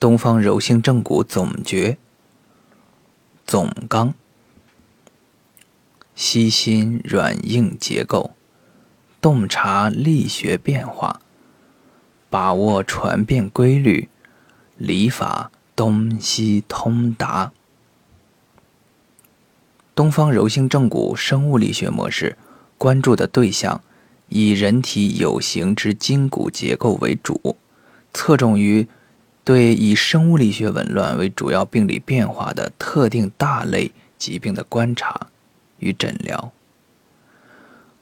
东方柔性正骨总诀总纲：悉心软硬结构，洞察力学变化，把握传变规律，理法东西通达。东方柔性正骨生物力学模式关注的对象以人体有形之筋骨结构为主，侧重于。对以生物力学紊乱为主要病理变化的特定大类疾病的观察与诊疗，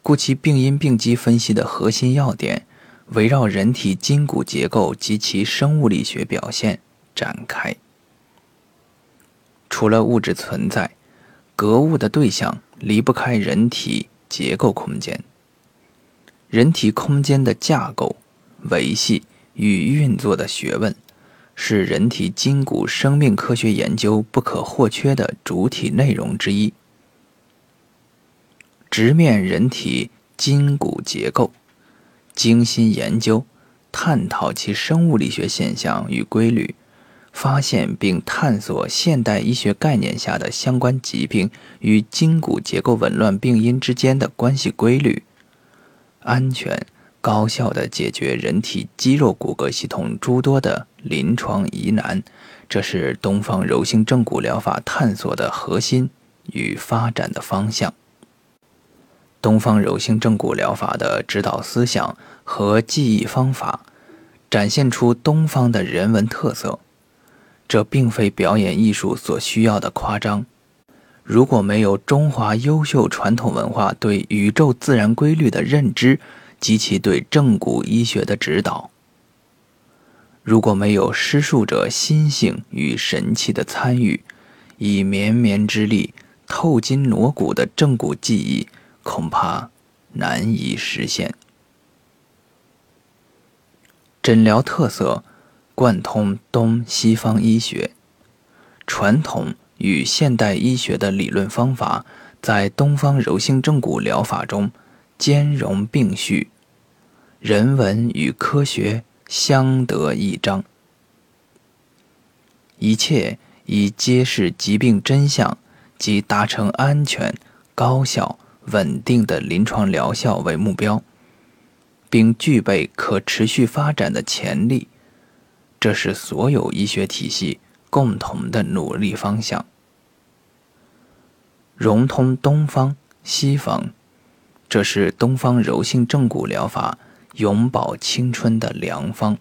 故其病因病机分析的核心要点围绕人体筋骨结构及其生物力学表现展开。除了物质存在，格物的对象离不开人体结构空间。人体空间的架构、维系与运作的学问。是人体筋骨生命科学研究不可或缺的主体内容之一。直面人体筋骨结构，精心研究、探讨其生物力学现象与规律，发现并探索现代医学概念下的相关疾病与筋骨结构紊乱病因之间的关系规律，安全。高效的解决人体肌肉骨骼系统诸多的临床疑难，这是东方柔性正骨疗法探索的核心与发展的方向。东方柔性正骨疗法的指导思想和记忆方法，展现出东方的人文特色。这并非表演艺术所需要的夸张。如果没有中华优秀传统文化对宇宙自然规律的认知，及其对正骨医学的指导，如果没有施术者心性与神气的参与，以绵绵之力透筋挪骨的正骨技艺，恐怕难以实现。诊疗特色贯通东西方医学，传统与现代医学的理论方法，在东方柔性正骨疗法中。兼容并蓄，人文与科学相得益彰，一切以揭示疾病真相及达成安全、高效、稳定的临床疗效为目标，并具备可持续发展的潜力，这是所有医学体系共同的努力方向，融通东方西方。这是东方柔性正骨疗法永葆青春的良方。